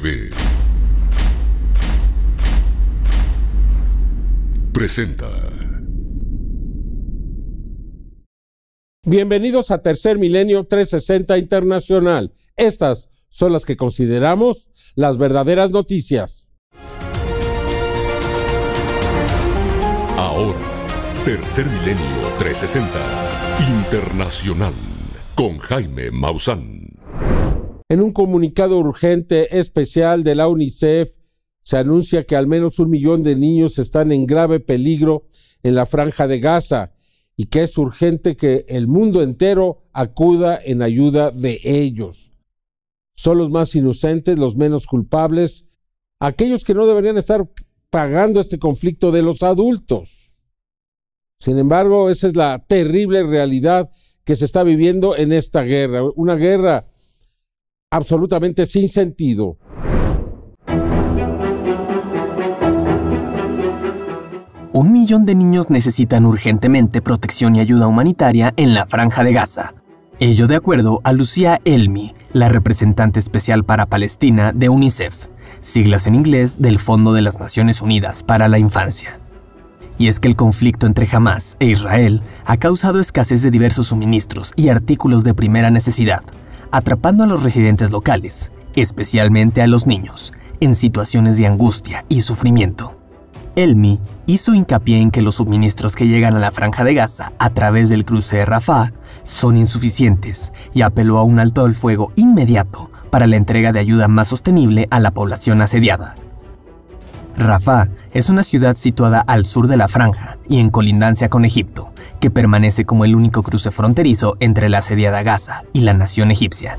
TV presenta. Bienvenidos a Tercer Milenio 360 Internacional. Estas son las que consideramos las verdaderas noticias. Ahora, Tercer Milenio 360 Internacional con Jaime Maussan. En un comunicado urgente especial de la UNICEF, se anuncia que al menos un millón de niños están en grave peligro en la franja de Gaza y que es urgente que el mundo entero acuda en ayuda de ellos. Son los más inocentes, los menos culpables, aquellos que no deberían estar pagando este conflicto de los adultos. Sin embargo, esa es la terrible realidad que se está viviendo en esta guerra, una guerra absolutamente sin sentido. Un millón de niños necesitan urgentemente protección y ayuda humanitaria en la franja de Gaza. Ello de acuerdo a Lucía Elmi, la representante especial para Palestina de UNICEF, siglas en inglés del Fondo de las Naciones Unidas para la Infancia. Y es que el conflicto entre Hamas e Israel ha causado escasez de diversos suministros y artículos de primera necesidad, atrapando a los residentes locales, especialmente a los niños, en situaciones de angustia y sufrimiento. Elmi hizo hincapié en que los suministros que llegan a la franja de Gaza a través del cruce de Rafah son insuficientes y apeló a un alto del fuego inmediato para la entrega de ayuda más sostenible a la población asediada. Rafah es una ciudad situada al sur de la franja y en colindancia con Egipto, que permanece como el único cruce fronterizo entre la asediada Gaza y la nación egipcia.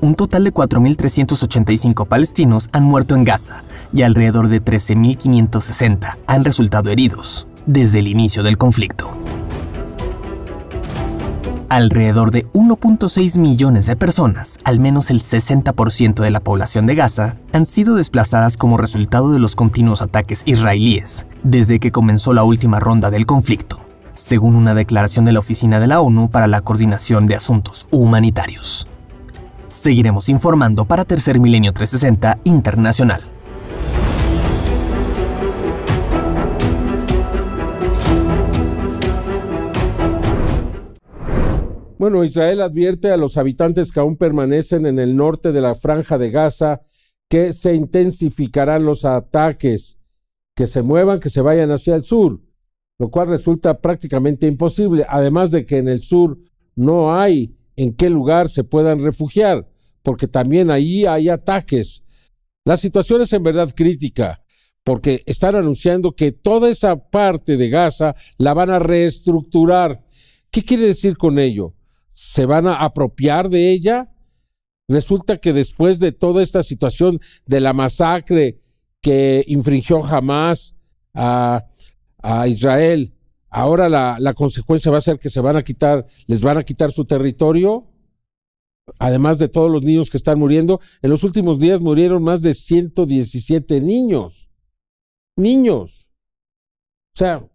Un total de 4.385 palestinos han muerto en Gaza y alrededor de 13.560 han resultado heridos desde el inicio del conflicto. Alrededor de 1.6 millones de personas, al menos el 60% de la población de Gaza, han sido desplazadas como resultado de los continuos ataques israelíes desde que comenzó la última ronda del conflicto, según una declaración de la Oficina de la ONU para la Coordinación de Asuntos Humanitarios. Seguiremos informando para Tercer Milenio 360 Internacional. Bueno, Israel advierte a los habitantes que aún permanecen en el norte de la franja de Gaza que se intensificarán los ataques, que se muevan, que se vayan hacia el sur, lo cual resulta prácticamente imposible, además de que en el sur no hay en qué lugar se puedan refugiar, porque también ahí hay ataques. La situación es en verdad crítica, porque están anunciando que toda esa parte de Gaza la van a reestructurar. ¿Qué quiere decir con ello? Se van a apropiar de ella. Resulta que después de toda esta situación de la masacre que infringió jamás a, Israel, ahora la, la, consecuencia va a ser que se van a quitar, les van a quitar su territorio, además de todos los niños que están muriendo. En los últimos días murieron más de 117 niños. Niños. O sea,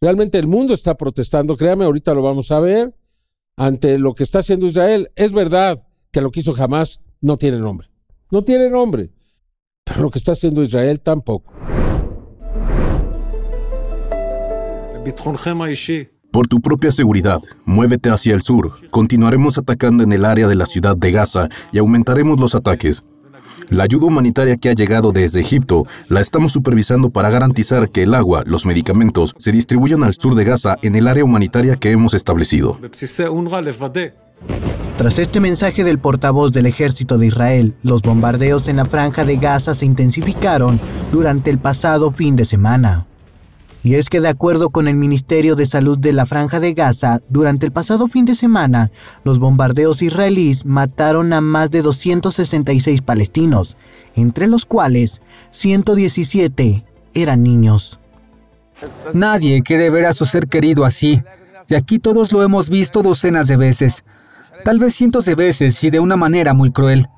realmente el mundo está protestando, créame, ahorita lo vamos a ver ante lo que está haciendo Israel. Es verdad que lo que hizo jamás no tiene nombre. No tiene nombre. Pero lo que está haciendo Israel tampoco. Por tu propia seguridad, muévete hacia el sur. Continuaremos atacando en el área de la ciudad de Gaza y aumentaremos los ataques. La ayuda humanitaria que ha llegado desde Egipto la estamos supervisando para garantizar que el agua, los medicamentos, se distribuyan al sur de Gaza en el área humanitaria que hemos establecido. Tras este mensaje del portavoz del ejército de Israel, los bombardeos en la franja de Gaza se intensificaron durante el pasado fin de semana. Y es que de acuerdo con el Ministerio de Salud de la Franja de Gaza, durante el pasado fin de semana, los bombardeos israelíes mataron a más de 266 palestinos, entre los cuales 117 eran niños. Nadie quiere ver a su ser querido así, y aquí todos lo hemos visto docenas de veces, tal vez cientos de veces y de una manera muy cruel.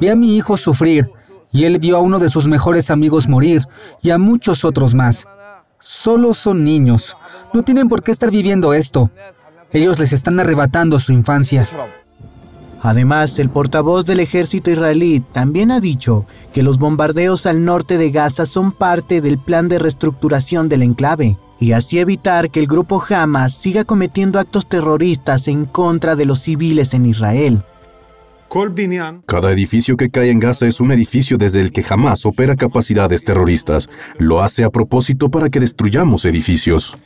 Vi a mi hijo sufrir, y él vio a uno de sus mejores amigos morir, y a muchos otros más. Solo son niños. No tienen por qué estar viviendo esto. Ellos les están arrebatando su infancia. Además, el portavoz del ejército israelí también ha dicho que los bombardeos al norte de Gaza son parte del plan de reestructuración del enclave y así evitar que el grupo Hamas siga cometiendo actos terroristas en contra de los civiles en Israel. Cada edificio que cae en Gaza es un edificio desde el que jamás opera capacidades terroristas. Lo hace a propósito para que destruyamos edificios.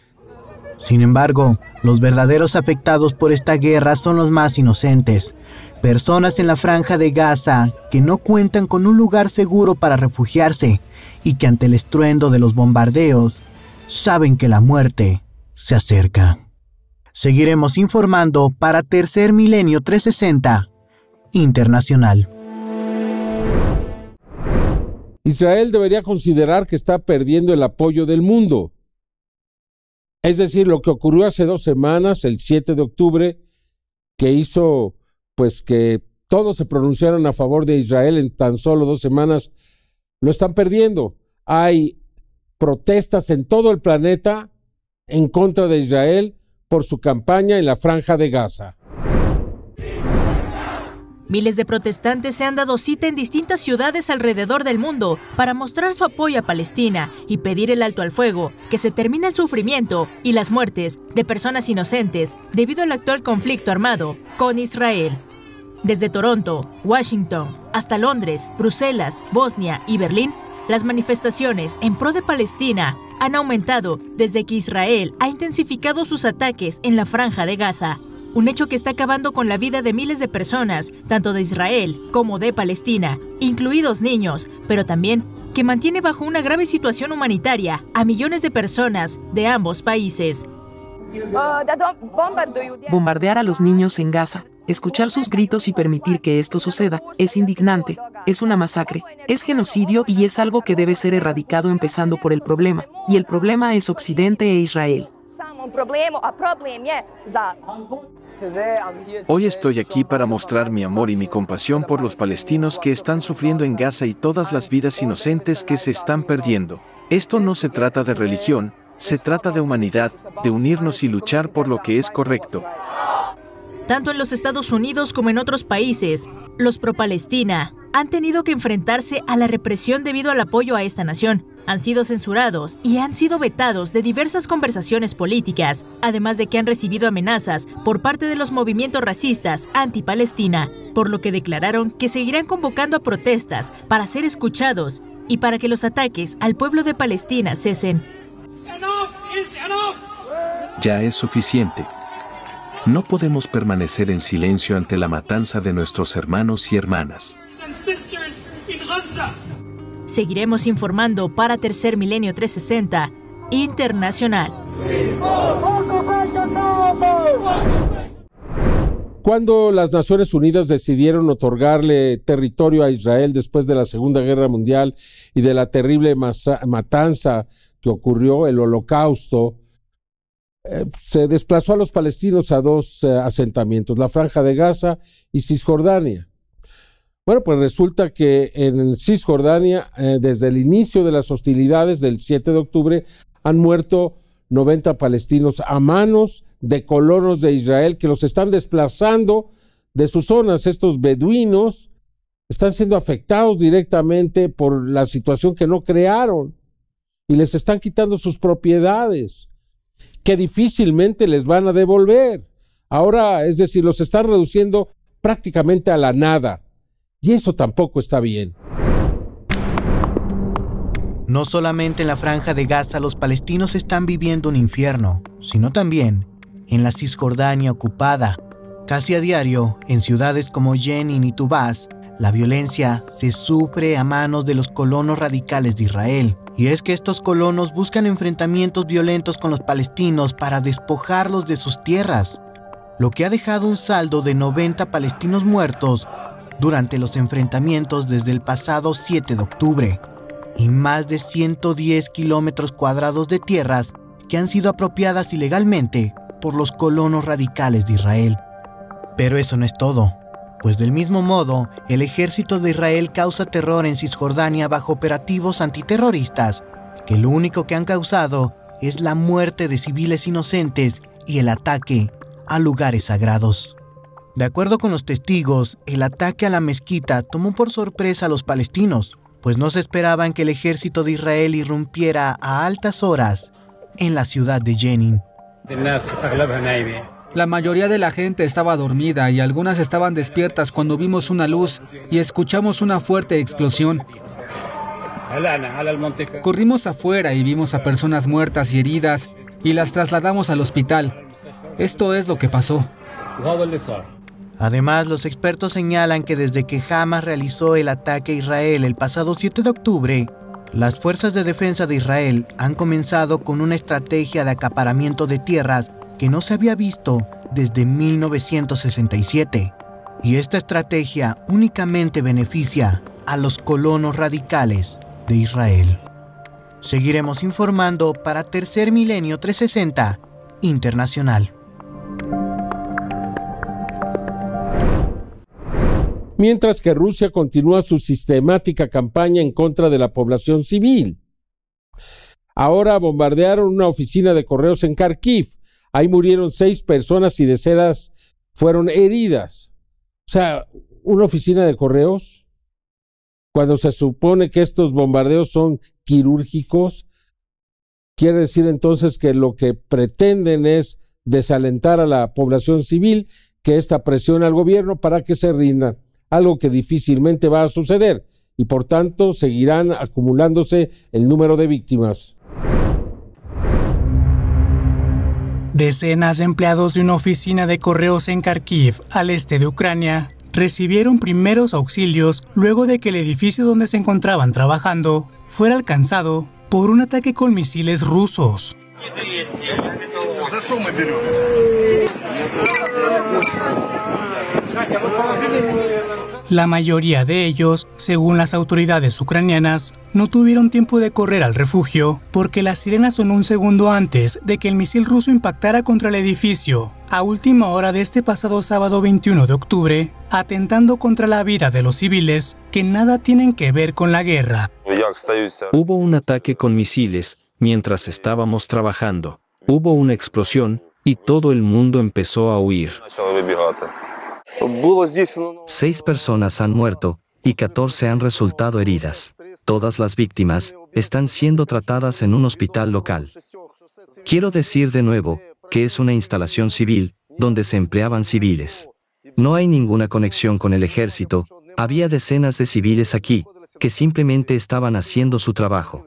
Sin embargo, los verdaderos afectados por esta guerra son los más inocentes. Personas en la franja de Gaza que no cuentan con un lugar seguro para refugiarse y que ante el estruendo de los bombardeos saben que la muerte se acerca. Seguiremos informando para Tercer Milenio 360 internacional. Israel debería considerar que está perdiendo el apoyo del mundo. Es decir, lo que ocurrió hace dos semanas, el 7 de octubre, que hizo pues que todos se pronunciaron a favor de Israel en tan solo dos semanas, lo están perdiendo. Hay protestas en todo el planeta en contra de Israel por su campaña en la franja de Gaza. Miles de protestantes se han dado cita en distintas ciudades alrededor del mundo para mostrar su apoyo a Palestina y pedir el alto al fuego, que se termine el sufrimiento y las muertes de personas inocentes debido al actual conflicto armado con Israel. Desde Toronto, Washington, hasta Londres, Bruselas, Bosnia y Berlín, las manifestaciones en pro de Palestina han aumentado desde que Israel ha intensificado sus ataques en la franja de Gaza un hecho que está acabando con la vida de miles de personas, tanto de Israel como de Palestina, incluidos niños, pero también que mantiene bajo una grave situación humanitaria a millones de personas de ambos países. Bombardear a los niños en Gaza, escuchar sus gritos y permitir que esto suceda, es indignante, es una masacre, es genocidio y es algo que debe ser erradicado empezando por el problema, y el problema es Occidente e Israel. Hoy estoy aquí para mostrar mi amor y mi compasión por los palestinos que están sufriendo en Gaza y todas las vidas inocentes que se están perdiendo. Esto no se trata de religión, se trata de humanidad, de unirnos y luchar por lo que es correcto. Tanto en los Estados Unidos como en otros países, los pro-Palestina han tenido que enfrentarse a la represión debido al apoyo a esta nación. Han sido censurados y han sido vetados de diversas conversaciones políticas, además de que han recibido amenazas por parte de los movimientos racistas anti-Palestina, por lo que declararon que seguirán convocando a protestas para ser escuchados y para que los ataques al pueblo de Palestina cesen. Ya es suficiente. No podemos permanecer en silencio ante la matanza de nuestros hermanos y hermanas. Seguiremos informando para Tercer Milenio 360 Internacional. Cuando las Naciones Unidas decidieron otorgarle territorio a Israel después de la Segunda Guerra Mundial y de la terrible matanza que ocurrió, el holocausto, eh, se desplazó a los palestinos a dos eh, asentamientos, la Franja de Gaza y Cisjordania. Bueno, pues resulta que en Cisjordania, eh, desde el inicio de las hostilidades del 7 de octubre, han muerto 90 palestinos a manos de colonos de Israel que los están desplazando de sus zonas. Estos beduinos están siendo afectados directamente por la situación que no crearon y les están quitando sus propiedades que difícilmente les van a devolver. Ahora, es decir, los están reduciendo prácticamente a la nada. Y eso tampoco está bien. No solamente en la franja de Gaza los palestinos están viviendo un infierno, sino también en la Cisjordania ocupada. Casi a diario, en ciudades como Jenin y Tubás, la violencia se sufre a manos de los colonos radicales de Israel. Y es que estos colonos buscan enfrentamientos violentos con los palestinos para despojarlos de sus tierras, lo que ha dejado un saldo de 90 palestinos muertos durante los enfrentamientos desde el pasado 7 de octubre, y más de 110 kilómetros cuadrados de tierras que han sido apropiadas ilegalmente por los colonos radicales de Israel. Pero eso no es todo pues del mismo modo, el ejército de Israel causa terror en Cisjordania bajo operativos antiterroristas, que lo único que han causado es la muerte de civiles inocentes y el ataque a lugares sagrados. De acuerdo con los testigos, el ataque a la mezquita tomó por sorpresa a los palestinos, pues no se esperaban que el ejército de Israel irrumpiera a altas horas en la ciudad de Jenin. La mayoría de la gente estaba dormida y algunas estaban despiertas cuando vimos una luz y escuchamos una fuerte explosión. Corrimos afuera y vimos a personas muertas y heridas y las trasladamos al hospital. Esto es lo que pasó. Además, los expertos señalan que desde que Hamas realizó el ataque a Israel el pasado 7 de octubre, las fuerzas de defensa de Israel han comenzado con una estrategia de acaparamiento de tierras que no se había visto desde 1967. Y esta estrategia únicamente beneficia a los colonos radicales de Israel. Seguiremos informando para Tercer Milenio 360 Internacional. Mientras que Rusia continúa su sistemática campaña en contra de la población civil. Ahora bombardearon una oficina de correos en Kharkiv. Ahí murieron seis personas y decenas fueron heridas. O sea, una oficina de correos cuando se supone que estos bombardeos son quirúrgicos, quiere decir entonces que lo que pretenden es desalentar a la población civil, que esta presione al gobierno para que se rinda, algo que difícilmente va a suceder y por tanto seguirán acumulándose el número de víctimas. Decenas de empleados de una oficina de correos en Kharkiv, al este de Ucrania, recibieron primeros auxilios luego de que el edificio donde se encontraban trabajando fuera alcanzado por un ataque con misiles rusos. La mayoría de ellos, según las autoridades ucranianas, no tuvieron tiempo de correr al refugio porque la sirena sonó un segundo antes de que el misil ruso impactara contra el edificio, a última hora de este pasado sábado 21 de octubre, atentando contra la vida de los civiles que nada tienen que ver con la guerra. Hubo un ataque con misiles mientras estábamos trabajando. Hubo una explosión y todo el mundo empezó a huir. Seis personas han muerto y 14 han resultado heridas. Todas las víctimas están siendo tratadas en un hospital local. Quiero decir de nuevo que es una instalación civil donde se empleaban civiles. No hay ninguna conexión con el ejército, había decenas de civiles aquí que simplemente estaban haciendo su trabajo.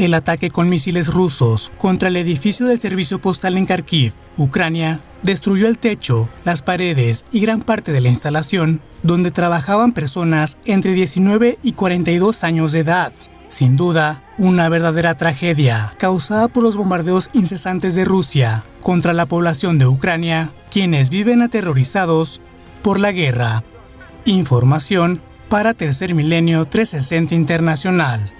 El ataque con misiles rusos contra el edificio del servicio postal en Kharkiv, Ucrania, destruyó el techo, las paredes y gran parte de la instalación, donde trabajaban personas entre 19 y 42 años de edad. Sin duda, una verdadera tragedia causada por los bombardeos incesantes de Rusia contra la población de Ucrania, quienes viven aterrorizados por la guerra. Información para Tercer Milenio 360 Internacional.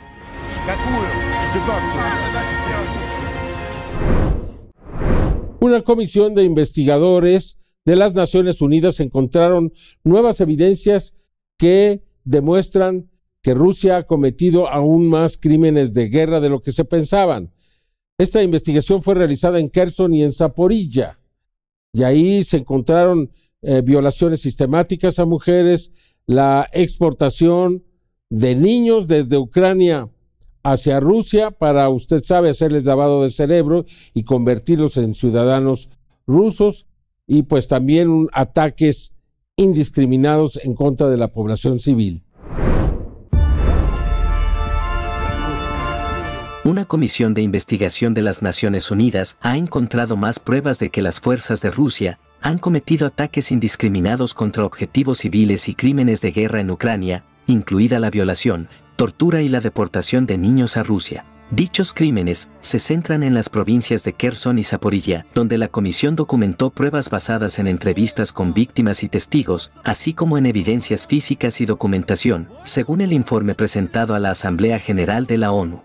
Una comisión de investigadores de las Naciones Unidas encontraron nuevas evidencias que demuestran que Rusia ha cometido aún más crímenes de guerra de lo que se pensaban. Esta investigación fue realizada en Kherson y en Zaporilla, y ahí se encontraron eh, violaciones sistemáticas a mujeres, la exportación de niños desde Ucrania hacia Rusia para, usted sabe, hacerles lavado de cerebro y convertirlos en ciudadanos rusos y pues también ataques indiscriminados en contra de la población civil. Una comisión de investigación de las Naciones Unidas ha encontrado más pruebas de que las fuerzas de Rusia han cometido ataques indiscriminados contra objetivos civiles y crímenes de guerra en Ucrania, incluida la violación, tortura y la deportación de niños a Rusia. Dichos crímenes se centran en las provincias de Kherson y Zaporilla, donde la comisión documentó pruebas basadas en entrevistas con víctimas y testigos, así como en evidencias físicas y documentación, según el informe presentado a la Asamblea General de la ONU.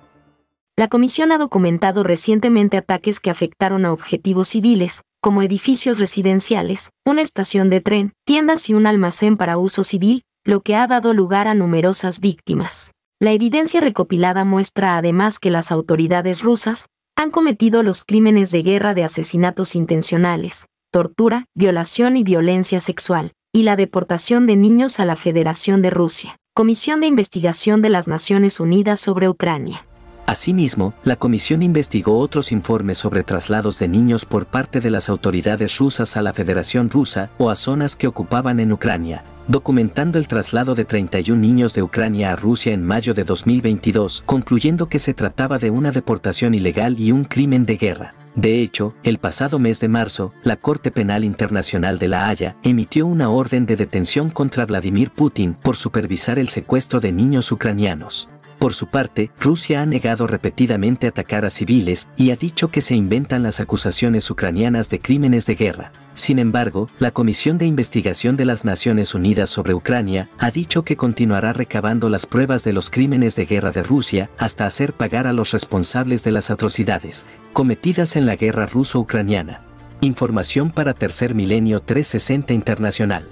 La comisión ha documentado recientemente ataques que afectaron a objetivos civiles, como edificios residenciales, una estación de tren, tiendas y un almacén para uso civil, lo que ha dado lugar a numerosas víctimas. La evidencia recopilada muestra además que las autoridades rusas han cometido los crímenes de guerra de asesinatos intencionales, tortura, violación y violencia sexual, y la deportación de niños a la Federación de Rusia. Comisión de Investigación de las Naciones Unidas sobre Ucrania. Asimismo, la comisión investigó otros informes sobre traslados de niños por parte de las autoridades rusas a la Federación Rusa o a zonas que ocupaban en Ucrania, documentando el traslado de 31 niños de Ucrania a Rusia en mayo de 2022, concluyendo que se trataba de una deportación ilegal y un crimen de guerra. De hecho, el pasado mes de marzo, la Corte Penal Internacional de La Haya emitió una orden de detención contra Vladimir Putin por supervisar el secuestro de niños ucranianos. Por su parte, Rusia ha negado repetidamente atacar a civiles y ha dicho que se inventan las acusaciones ucranianas de crímenes de guerra. Sin embargo, la Comisión de Investigación de las Naciones Unidas sobre Ucrania ha dicho que continuará recabando las pruebas de los crímenes de guerra de Rusia hasta hacer pagar a los responsables de las atrocidades cometidas en la guerra ruso-ucraniana. Información para Tercer Milenio 360 Internacional.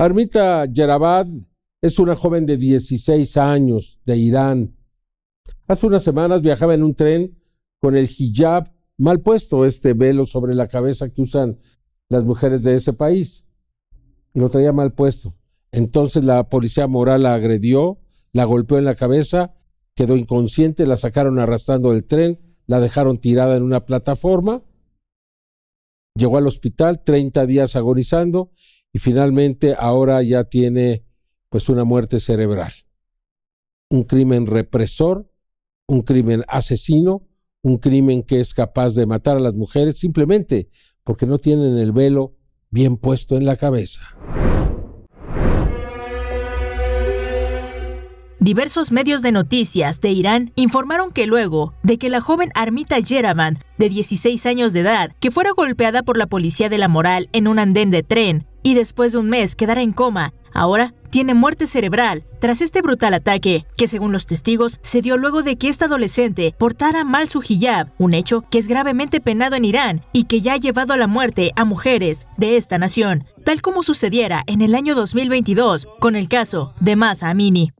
Armita Yerabad es una joven de 16 años de Irán. Hace unas semanas viajaba en un tren con el hijab mal puesto, este velo sobre la cabeza que usan las mujeres de ese país. Lo traía mal puesto. Entonces la policía moral la agredió, la golpeó en la cabeza, quedó inconsciente, la sacaron arrastrando del tren, la dejaron tirada en una plataforma, llegó al hospital 30 días agonizando y finalmente ahora ya tiene pues una muerte cerebral. Un crimen represor, un crimen asesino, un crimen que es capaz de matar a las mujeres simplemente porque no tienen el velo bien puesto en la cabeza. Diversos medios de noticias de Irán informaron que luego de que la joven Armita Yeraman, de 16 años de edad, que fuera golpeada por la policía de la moral en un andén de tren y después de un mes quedara en coma, ahora tiene muerte cerebral tras este brutal ataque, que según los testigos se dio luego de que esta adolescente portara mal su hijab, un hecho que es gravemente penado en Irán y que ya ha llevado a la muerte a mujeres de esta nación, tal como sucediera en el año 2022 con el caso de Masa Amini.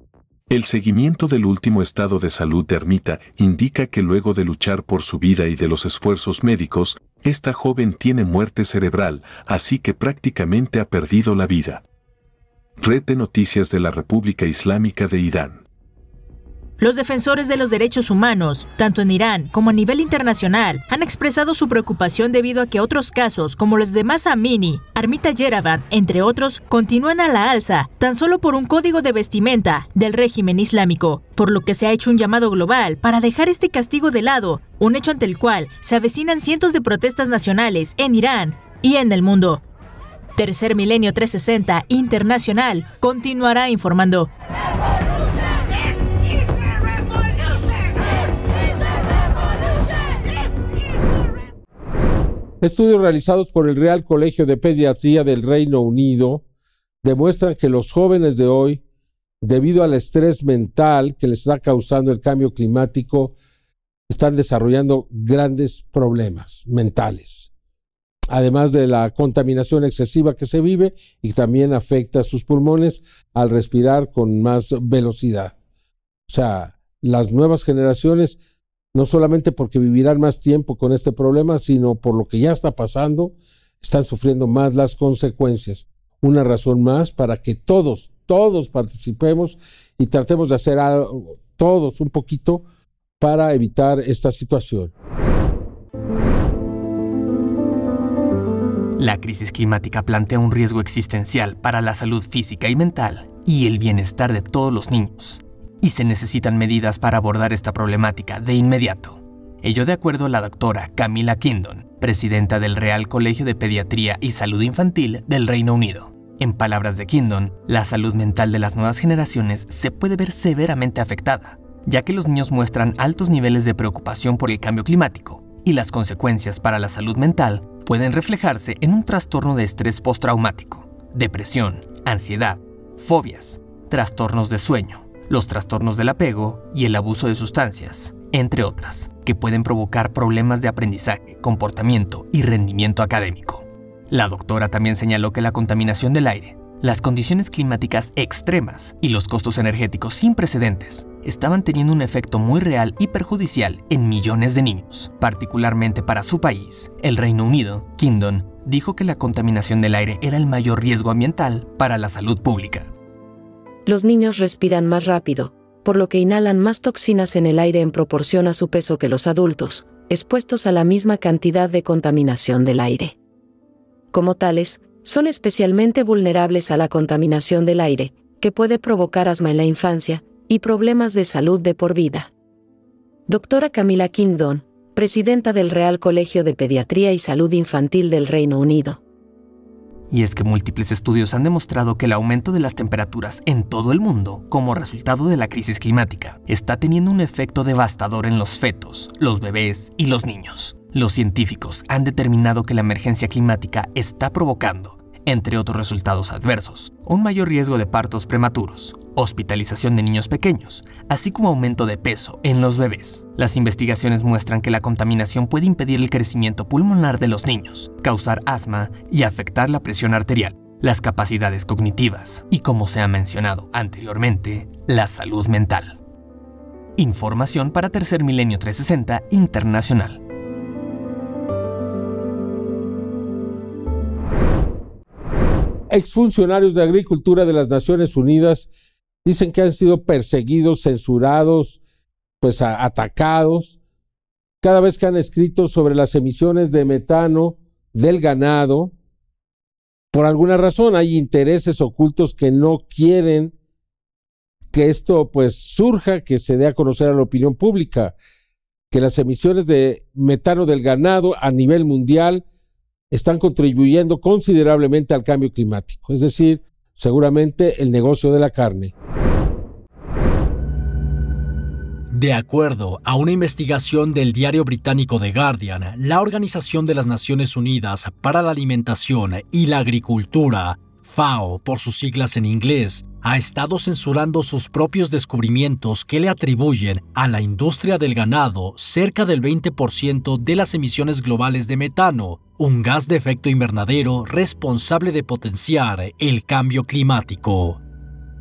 El seguimiento del último estado de salud de Ermita indica que luego de luchar por su vida y de los esfuerzos médicos, esta joven tiene muerte cerebral, así que prácticamente ha perdido la vida. Red de Noticias de la República Islámica de Irán. Los defensores de los derechos humanos, tanto en Irán como a nivel internacional, han expresado su preocupación debido a que otros casos, como los de Masa Amini, Armita Yeravad, entre otros, continúan a la alza, tan solo por un código de vestimenta del régimen islámico, por lo que se ha hecho un llamado global para dejar este castigo de lado, un hecho ante el cual se avecinan cientos de protestas nacionales en Irán y en el mundo. Tercer Milenio 360 Internacional continuará informando. Estudios realizados por el Real Colegio de Pediatría del Reino Unido demuestran que los jóvenes de hoy, debido al estrés mental que les está causando el cambio climático, están desarrollando grandes problemas mentales, además de la contaminación excesiva que se vive y también afecta a sus pulmones al respirar con más velocidad. O sea, las nuevas generaciones no solamente porque vivirán más tiempo con este problema, sino por lo que ya está pasando, están sufriendo más las consecuencias. Una razón más para que todos, todos participemos y tratemos de hacer algo, todos un poquito para evitar esta situación. La crisis climática plantea un riesgo existencial para la salud física y mental y el bienestar de todos los niños y se necesitan medidas para abordar esta problemática de inmediato. Ello de acuerdo a la doctora Camila Kindon, presidenta del Real Colegio de Pediatría y Salud Infantil del Reino Unido. En palabras de Kindon, la salud mental de las nuevas generaciones se puede ver severamente afectada, ya que los niños muestran altos niveles de preocupación por el cambio climático, y las consecuencias para la salud mental pueden reflejarse en un trastorno de estrés postraumático, depresión, ansiedad, fobias, trastornos de sueño, los trastornos del apego y el abuso de sustancias, entre otras, que pueden provocar problemas de aprendizaje, comportamiento y rendimiento académico. La doctora también señaló que la contaminación del aire, las condiciones climáticas extremas y los costos energéticos sin precedentes estaban teniendo un efecto muy real y perjudicial en millones de niños, particularmente para su país, el Reino Unido. Kingdon dijo que la contaminación del aire era el mayor riesgo ambiental para la salud pública. Los niños respiran más rápido, por lo que inhalan más toxinas en el aire en proporción a su peso que los adultos, expuestos a la misma cantidad de contaminación del aire. Como tales, son especialmente vulnerables a la contaminación del aire, que puede provocar asma en la infancia y problemas de salud de por vida. Doctora Camila Kingdon, presidenta del Real Colegio de Pediatría y Salud Infantil del Reino Unido. Y es que múltiples estudios han demostrado que el aumento de las temperaturas en todo el mundo, como resultado de la crisis climática, está teniendo un efecto devastador en los fetos, los bebés y los niños. Los científicos han determinado que la emergencia climática está provocando entre otros resultados adversos, un mayor riesgo de partos prematuros, hospitalización de niños pequeños, así como aumento de peso en los bebés. Las investigaciones muestran que la contaminación puede impedir el crecimiento pulmonar de los niños, causar asma y afectar la presión arterial, las capacidades cognitivas y, como se ha mencionado anteriormente, la salud mental. Información para Tercer Milenio 360 Internacional. Exfuncionarios de Agricultura de las Naciones Unidas dicen que han sido perseguidos, censurados, pues atacados, cada vez que han escrito sobre las emisiones de metano del ganado. Por alguna razón hay intereses ocultos que no quieren que esto pues surja, que se dé a conocer a la opinión pública, que las emisiones de metano del ganado a nivel mundial están contribuyendo considerablemente al cambio climático, es decir, seguramente el negocio de la carne. De acuerdo a una investigación del diario británico The Guardian, la Organización de las Naciones Unidas para la Alimentación y la Agricultura, FAO por sus siglas en inglés, ha estado censurando sus propios descubrimientos que le atribuyen a la industria del ganado cerca del 20% de las emisiones globales de metano, un gas de efecto invernadero responsable de potenciar el cambio climático.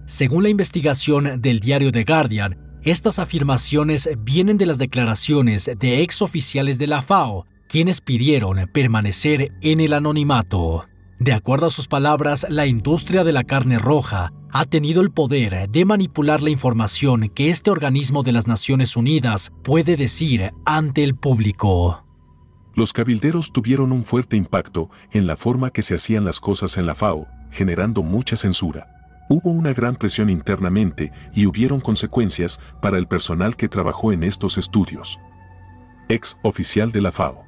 Según la investigación del diario The Guardian, estas afirmaciones vienen de las declaraciones de ex oficiales de la FAO, quienes pidieron permanecer en el anonimato. De acuerdo a sus palabras, la industria de la carne roja ha tenido el poder de manipular la información que este organismo de las Naciones Unidas puede decir ante el público los cabilderos tuvieron un fuerte impacto en la forma que se hacían las cosas en la FAO, generando mucha censura. Hubo una gran presión internamente y hubieron consecuencias para el personal que trabajó en estos estudios. Ex oficial de la FAO.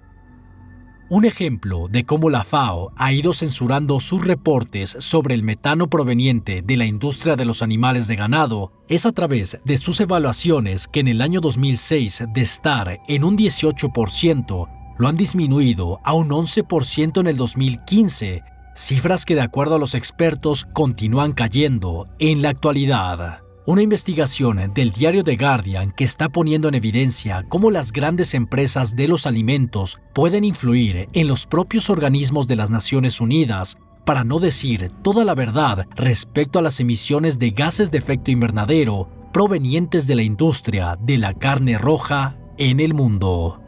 Un ejemplo de cómo la FAO ha ido censurando sus reportes sobre el metano proveniente de la industria de los animales de ganado es a través de sus evaluaciones que en el año 2006 de estar en un 18% lo han disminuido a un 11% en el 2015, cifras que de acuerdo a los expertos continúan cayendo en la actualidad. Una investigación del diario The Guardian que está poniendo en evidencia cómo las grandes empresas de los alimentos pueden influir en los propios organismos de las Naciones Unidas para no decir toda la verdad respecto a las emisiones de gases de efecto invernadero provenientes de la industria de la carne roja en el mundo.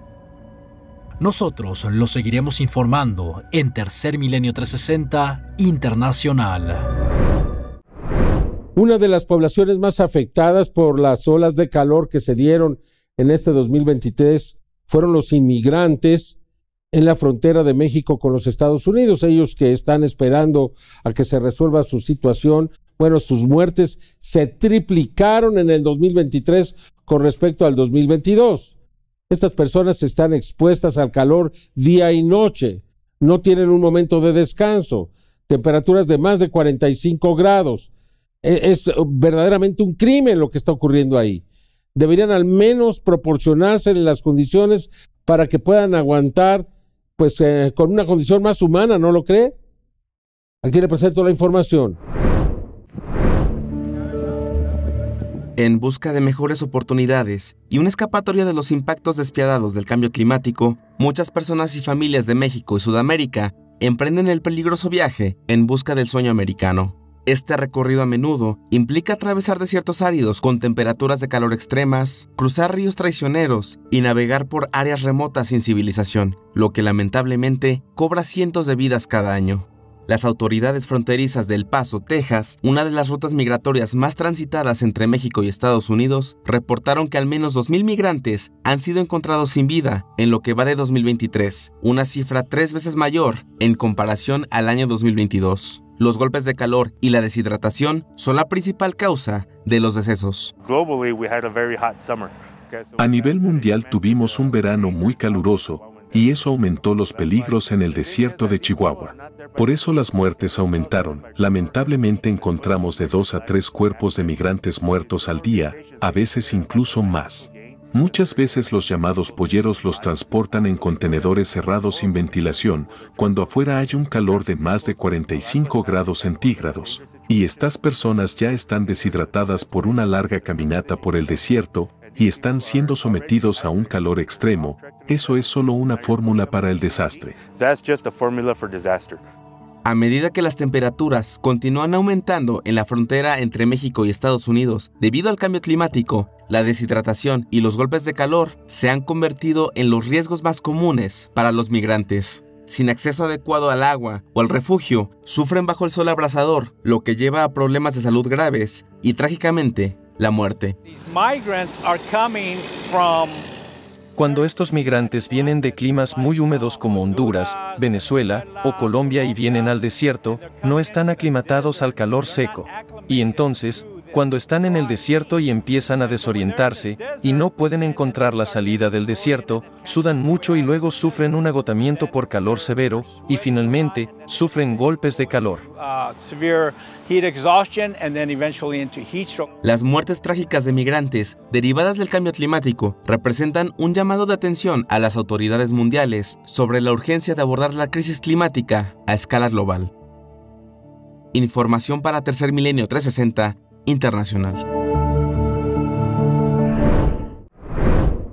Nosotros lo seguiremos informando en Tercer Milenio 360 Internacional. Una de las poblaciones más afectadas por las olas de calor que se dieron en este 2023 fueron los inmigrantes en la frontera de México con los Estados Unidos, ellos que están esperando a que se resuelva su situación. Bueno, sus muertes se triplicaron en el 2023 con respecto al 2022. Estas personas están expuestas al calor día y noche, no tienen un momento de descanso, temperaturas de más de 45 grados. E, es verdaderamente un crimen lo que está ocurriendo ahí. Deberían al menos proporcionarse las condiciones para que puedan aguantar pues eh, con una condición más humana, ¿no lo cree? Aquí le presento la información. En busca de mejores oportunidades y una escapatoria de los impactos despiadados del cambio climático, muchas personas y familias de México y Sudamérica emprenden el peligroso viaje en busca del sueño americano. Este recorrido a menudo implica atravesar desiertos áridos con temperaturas de calor extremas, cruzar ríos traicioneros y navegar por áreas remotas sin civilización, lo que lamentablemente cobra cientos de vidas cada año. Las autoridades fronterizas del Paso, Texas, una de las rutas migratorias más transitadas entre México y Estados Unidos, reportaron que al menos 2.000 migrantes han sido encontrados sin vida en lo que va de 2023, una cifra tres veces mayor en comparación al año 2022. Los golpes de calor y la deshidratación son la principal causa de los decesos. A nivel mundial tuvimos un verano muy caluroso, y eso aumentó los peligros en el desierto de Chihuahua. Por eso las muertes aumentaron. Lamentablemente encontramos de dos a tres cuerpos de migrantes muertos al día, a veces incluso más. Muchas veces los llamados polleros los transportan en contenedores cerrados sin ventilación, cuando afuera hay un calor de más de 45 grados centígrados, y estas personas ya están deshidratadas por una larga caminata por el desierto, y están siendo sometidos a un calor extremo, eso es solo una fórmula para el desastre. A medida que las temperaturas continúan aumentando en la frontera entre México y Estados Unidos debido al cambio climático, la deshidratación y los golpes de calor se han convertido en los riesgos más comunes para los migrantes. Sin acceso adecuado al agua o al refugio, sufren bajo el sol abrasador, lo que lleva a problemas de salud graves y trágicamente la muerte. Cuando estos migrantes vienen de climas muy húmedos como Honduras, Venezuela o Colombia y vienen al desierto, no están aclimatados al calor seco. Y entonces, cuando están en el desierto y empiezan a desorientarse, y no pueden encontrar la salida del desierto, sudan mucho y luego sufren un agotamiento por calor severo, y finalmente, sufren golpes de calor. Las muertes trágicas de migrantes derivadas del cambio climático representan un llamado de atención a las autoridades mundiales sobre la urgencia de abordar la crisis climática a escala global. Información para Tercer Milenio 360 internacional.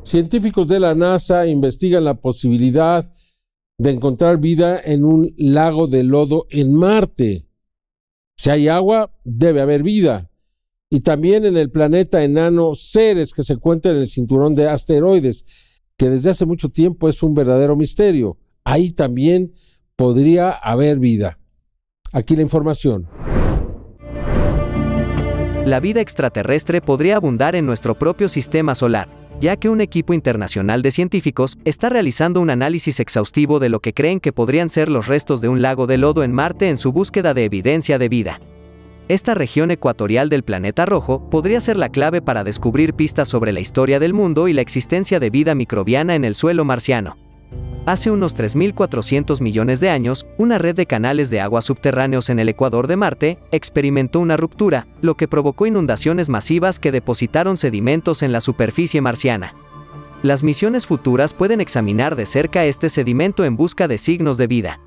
Científicos de la NASA investigan la posibilidad de encontrar vida en un lago de lodo en Marte. Si hay agua, debe haber vida. Y también en el planeta enano Ceres, que se encuentra en el cinturón de asteroides, que desde hace mucho tiempo es un verdadero misterio. Ahí también podría haber vida. Aquí la información la vida extraterrestre podría abundar en nuestro propio sistema solar, ya que un equipo internacional de científicos está realizando un análisis exhaustivo de lo que creen que podrían ser los restos de un lago de lodo en Marte en su búsqueda de evidencia de vida. Esta región ecuatorial del planeta rojo podría ser la clave para descubrir pistas sobre la historia del mundo y la existencia de vida microbiana en el suelo marciano. Hace unos 3.400 millones de años, una red de canales de agua subterráneos en el ecuador de Marte experimentó una ruptura, lo que provocó inundaciones masivas que depositaron sedimentos en la superficie marciana. Las misiones futuras pueden examinar de cerca este sedimento en busca de signos de vida.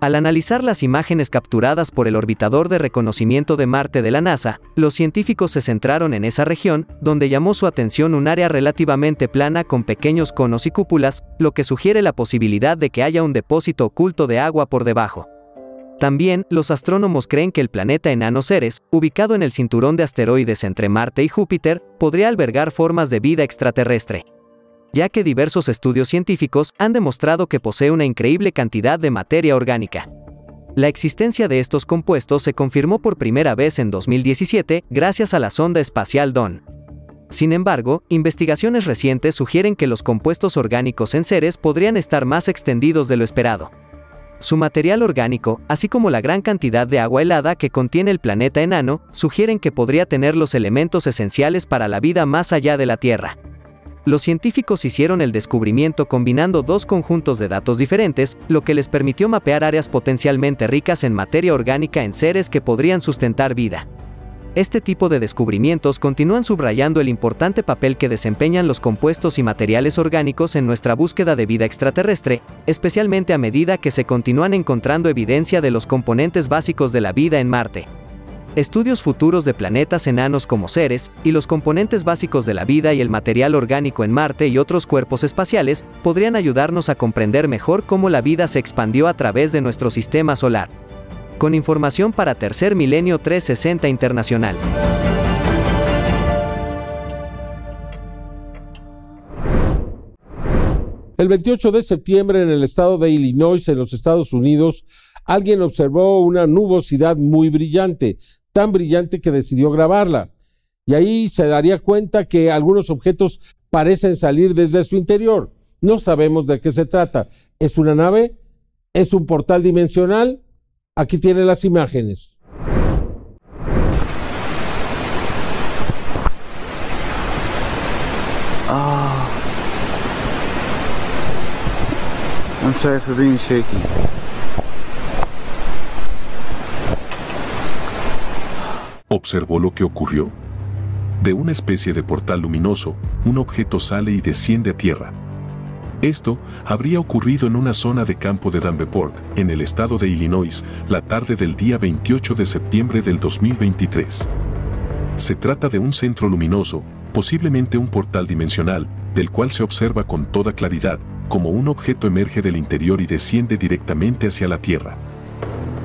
Al analizar las imágenes capturadas por el orbitador de reconocimiento de Marte de la NASA, los científicos se centraron en esa región, donde llamó su atención un área relativamente plana con pequeños conos y cúpulas, lo que sugiere la posibilidad de que haya un depósito oculto de agua por debajo. También, los astrónomos creen que el planeta enano Ceres, ubicado en el cinturón de asteroides entre Marte y Júpiter, podría albergar formas de vida extraterrestre ya que diversos estudios científicos han demostrado que posee una increíble cantidad de materia orgánica. La existencia de estos compuestos se confirmó por primera vez en 2017 gracias a la sonda espacial DAWN. Sin embargo, investigaciones recientes sugieren que los compuestos orgánicos en Ceres podrían estar más extendidos de lo esperado. Su material orgánico, así como la gran cantidad de agua helada que contiene el planeta enano, sugieren que podría tener los elementos esenciales para la vida más allá de la Tierra. Los científicos hicieron el descubrimiento combinando dos conjuntos de datos diferentes, lo que les permitió mapear áreas potencialmente ricas en materia orgánica en seres que podrían sustentar vida. Este tipo de descubrimientos continúan subrayando el importante papel que desempeñan los compuestos y materiales orgánicos en nuestra búsqueda de vida extraterrestre, especialmente a medida que se continúan encontrando evidencia de los componentes básicos de la vida en Marte. Estudios futuros de planetas enanos como Ceres, y los componentes básicos de la vida y el material orgánico en Marte y otros cuerpos espaciales, podrían ayudarnos a comprender mejor cómo la vida se expandió a través de nuestro sistema solar. Con información para Tercer Milenio 360 Internacional. El 28 de septiembre en el estado de Illinois, en los Estados Unidos, alguien observó una nubosidad muy brillante, tan brillante que decidió grabarla. Y ahí se daría cuenta que algunos objetos parecen salir desde su interior. No sabemos de qué se trata. ¿Es una nave? ¿Es un portal dimensional? Aquí tiene las imágenes. Ah. Observó lo que ocurrió. De una especie de portal luminoso, un objeto sale y desciende a tierra. Esto habría ocurrido en una zona de campo de Davenport, en el estado de Illinois, la tarde del día 28 de septiembre del 2023. Se trata de un centro luminoso, posiblemente un portal dimensional, del cual se observa con toda claridad como un objeto emerge del interior y desciende directamente hacia la Tierra.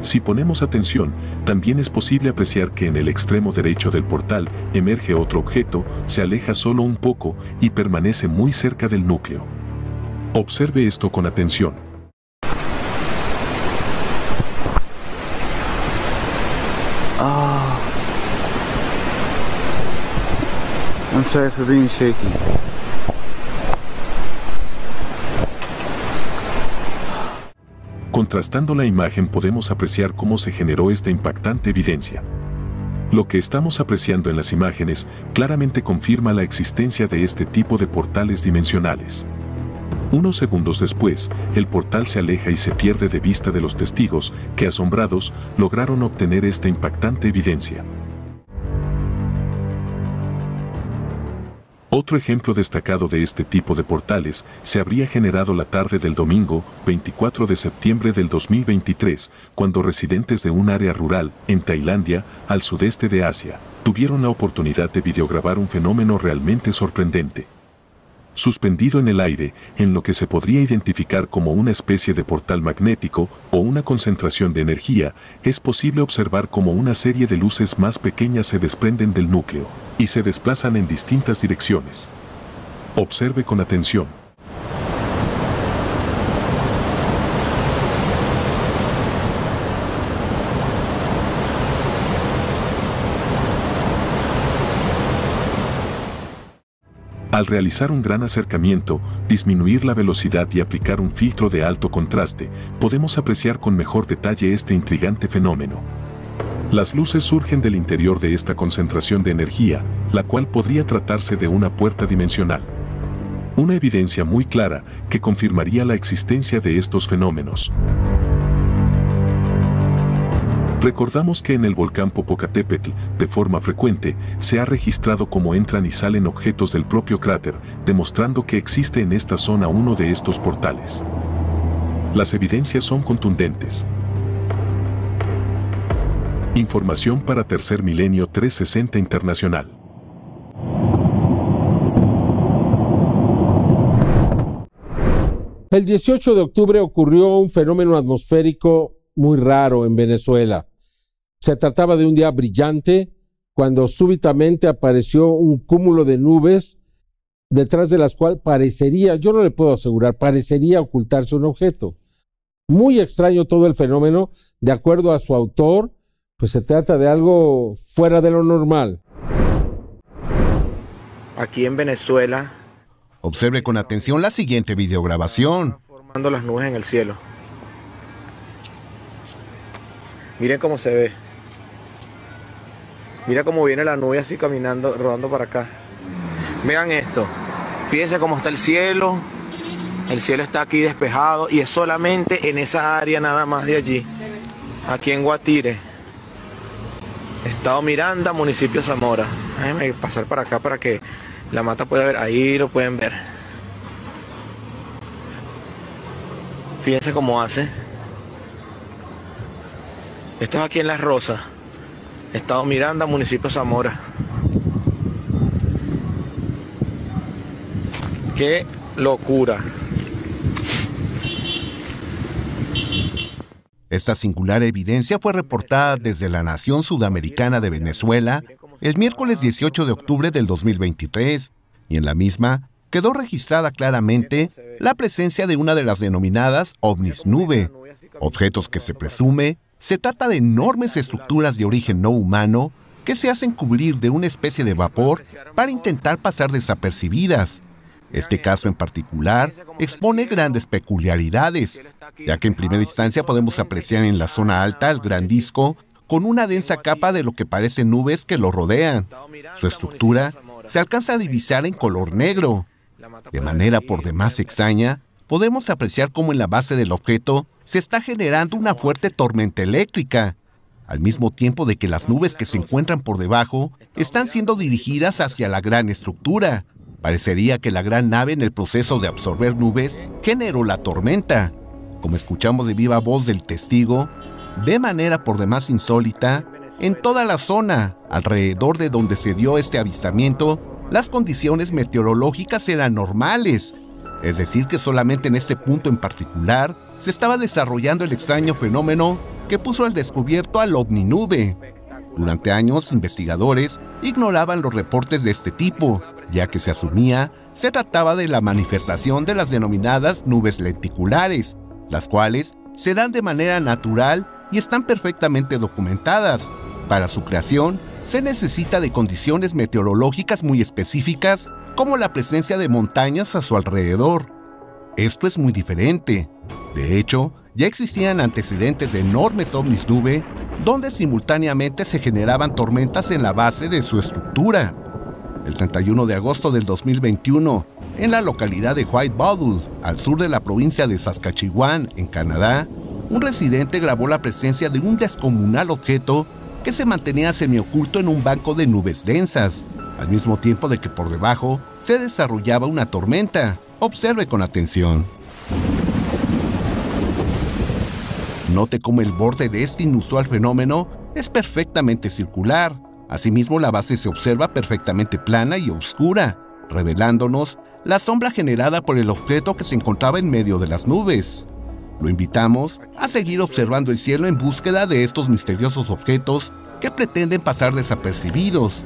Si ponemos atención, también es posible apreciar que en el extremo derecho del portal emerge otro objeto, se aleja solo un poco y permanece muy cerca del núcleo. Observe esto con atención. Ah. I'm sorry for being shaky. Contrastando la imagen podemos apreciar cómo se generó esta impactante evidencia. Lo que estamos apreciando en las imágenes claramente confirma la existencia de este tipo de portales dimensionales. Unos segundos después, el portal se aleja y se pierde de vista de los testigos que, asombrados, lograron obtener esta impactante evidencia. Otro ejemplo destacado de este tipo de portales se habría generado la tarde del domingo 24 de septiembre del 2023, cuando residentes de un área rural, en Tailandia, al sudeste de Asia, tuvieron la oportunidad de videograbar un fenómeno realmente sorprendente suspendido en el aire, en lo que se podría identificar como una especie de portal magnético o una concentración de energía, es posible observar cómo una serie de luces más pequeñas se desprenden del núcleo y se desplazan en distintas direcciones. Observe con atención. Al realizar un gran acercamiento, disminuir la velocidad y aplicar un filtro de alto contraste, podemos apreciar con mejor detalle este intrigante fenómeno. Las luces surgen del interior de esta concentración de energía, la cual podría tratarse de una puerta dimensional. Una evidencia muy clara que confirmaría la existencia de estos fenómenos. Recordamos que en el volcán Popocatépetl, de forma frecuente, se ha registrado cómo entran y salen objetos del propio cráter, demostrando que existe en esta zona uno de estos portales. Las evidencias son contundentes. Información para Tercer Milenio 360 Internacional. El 18 de octubre ocurrió un fenómeno atmosférico muy raro en Venezuela. Se trataba de un día brillante cuando súbitamente apareció un cúmulo de nubes detrás de las cuales parecería, yo no le puedo asegurar, parecería ocultarse un objeto. Muy extraño todo el fenómeno, de acuerdo a su autor, pues se trata de algo fuera de lo normal. Aquí en Venezuela. Observe con atención la siguiente videograbación. Formando las nubes en el cielo. Miren cómo se ve. Mira cómo viene la nube así caminando, rodando para acá. Vean esto. Fíjense cómo está el cielo. El cielo está aquí despejado y es solamente en esa área nada más de allí. Aquí en Guatire. Estado Miranda, municipio Zamora. Déjenme pasar para acá para que la mata pueda ver. Ahí lo pueden ver. Fíjense cómo hace. Esto es aquí en Las Rosas, Estado Miranda, municipio Zamora. Qué locura. Esta singular evidencia fue reportada desde la nación sudamericana de Venezuela el miércoles 18 de octubre del 2023, y en la misma quedó registrada claramente la presencia de una de las denominadas ovnis nube, objetos que se presume se trata de enormes estructuras de origen no humano que se hacen cubrir de una especie de vapor para intentar pasar desapercibidas. Este caso en particular expone grandes peculiaridades, ya que en primera instancia podemos apreciar en la zona alta el gran disco con una densa capa de lo que parecen nubes que lo rodean. Su estructura se alcanza a divisar en color negro. De manera por demás extraña, podemos apreciar cómo en la base del objeto se está generando una fuerte tormenta eléctrica, al mismo tiempo de que las nubes que se encuentran por debajo están siendo dirigidas hacia la gran estructura. Parecería que la gran nave en el proceso de absorber nubes generó la tormenta. Como escuchamos de viva voz del testigo, de manera por demás insólita, en toda la zona alrededor de donde se dio este avistamiento, las condiciones meteorológicas eran normales, es decir, que solamente en ese punto en particular se estaba desarrollando el extraño fenómeno que puso al descubierto al ovni nube. Durante años, investigadores ignoraban los reportes de este tipo, ya que se asumía se trataba de la manifestación de las denominadas nubes lenticulares, las cuales se dan de manera natural y están perfectamente documentadas. Para su creación, se necesita de condiciones meteorológicas muy específicas, como la presencia de montañas a su alrededor. Esto es muy diferente. De hecho, ya existían antecedentes de enormes ovnis nube, donde simultáneamente se generaban tormentas en la base de su estructura. El 31 de agosto del 2021, en la localidad de White Bottle, al sur de la provincia de Saskatchewan, en Canadá, un residente grabó la presencia de un descomunal objeto que se mantenía semioculto en un banco de nubes densas, al mismo tiempo de que por debajo se desarrollaba una tormenta. Observe con atención. Note cómo el borde de este inusual fenómeno es perfectamente circular. Asimismo, la base se observa perfectamente plana y oscura, revelándonos la sombra generada por el objeto que se encontraba en medio de las nubes. Lo invitamos a seguir observando el cielo en búsqueda de estos misteriosos objetos que pretenden pasar desapercibidos.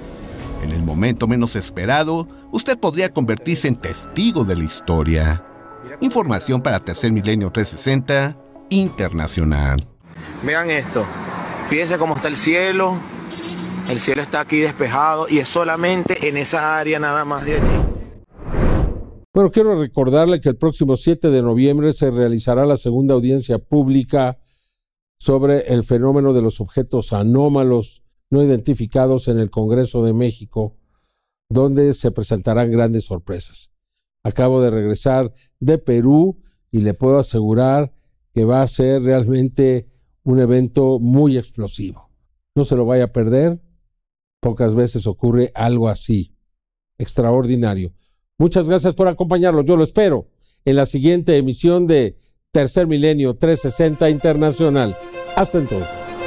En el momento menos esperado, usted podría convertirse en testigo de la historia. Información para Tercer Milenio 360 Internacional. Vean esto. Fíjense cómo está el cielo. El cielo está aquí despejado y es solamente en esa área nada más de allí. Bueno, quiero recordarle que el próximo 7 de noviembre se realizará la segunda audiencia pública sobre el fenómeno de los objetos anómalos no identificados en el Congreso de México, donde se presentarán grandes sorpresas. Acabo de regresar de Perú y le puedo asegurar que va a ser realmente un evento muy explosivo. No se lo vaya a perder. Pocas veces ocurre algo así. Extraordinario. Muchas gracias por acompañarlo. Yo lo espero en la siguiente emisión de Tercer Milenio 360 Internacional. Hasta entonces.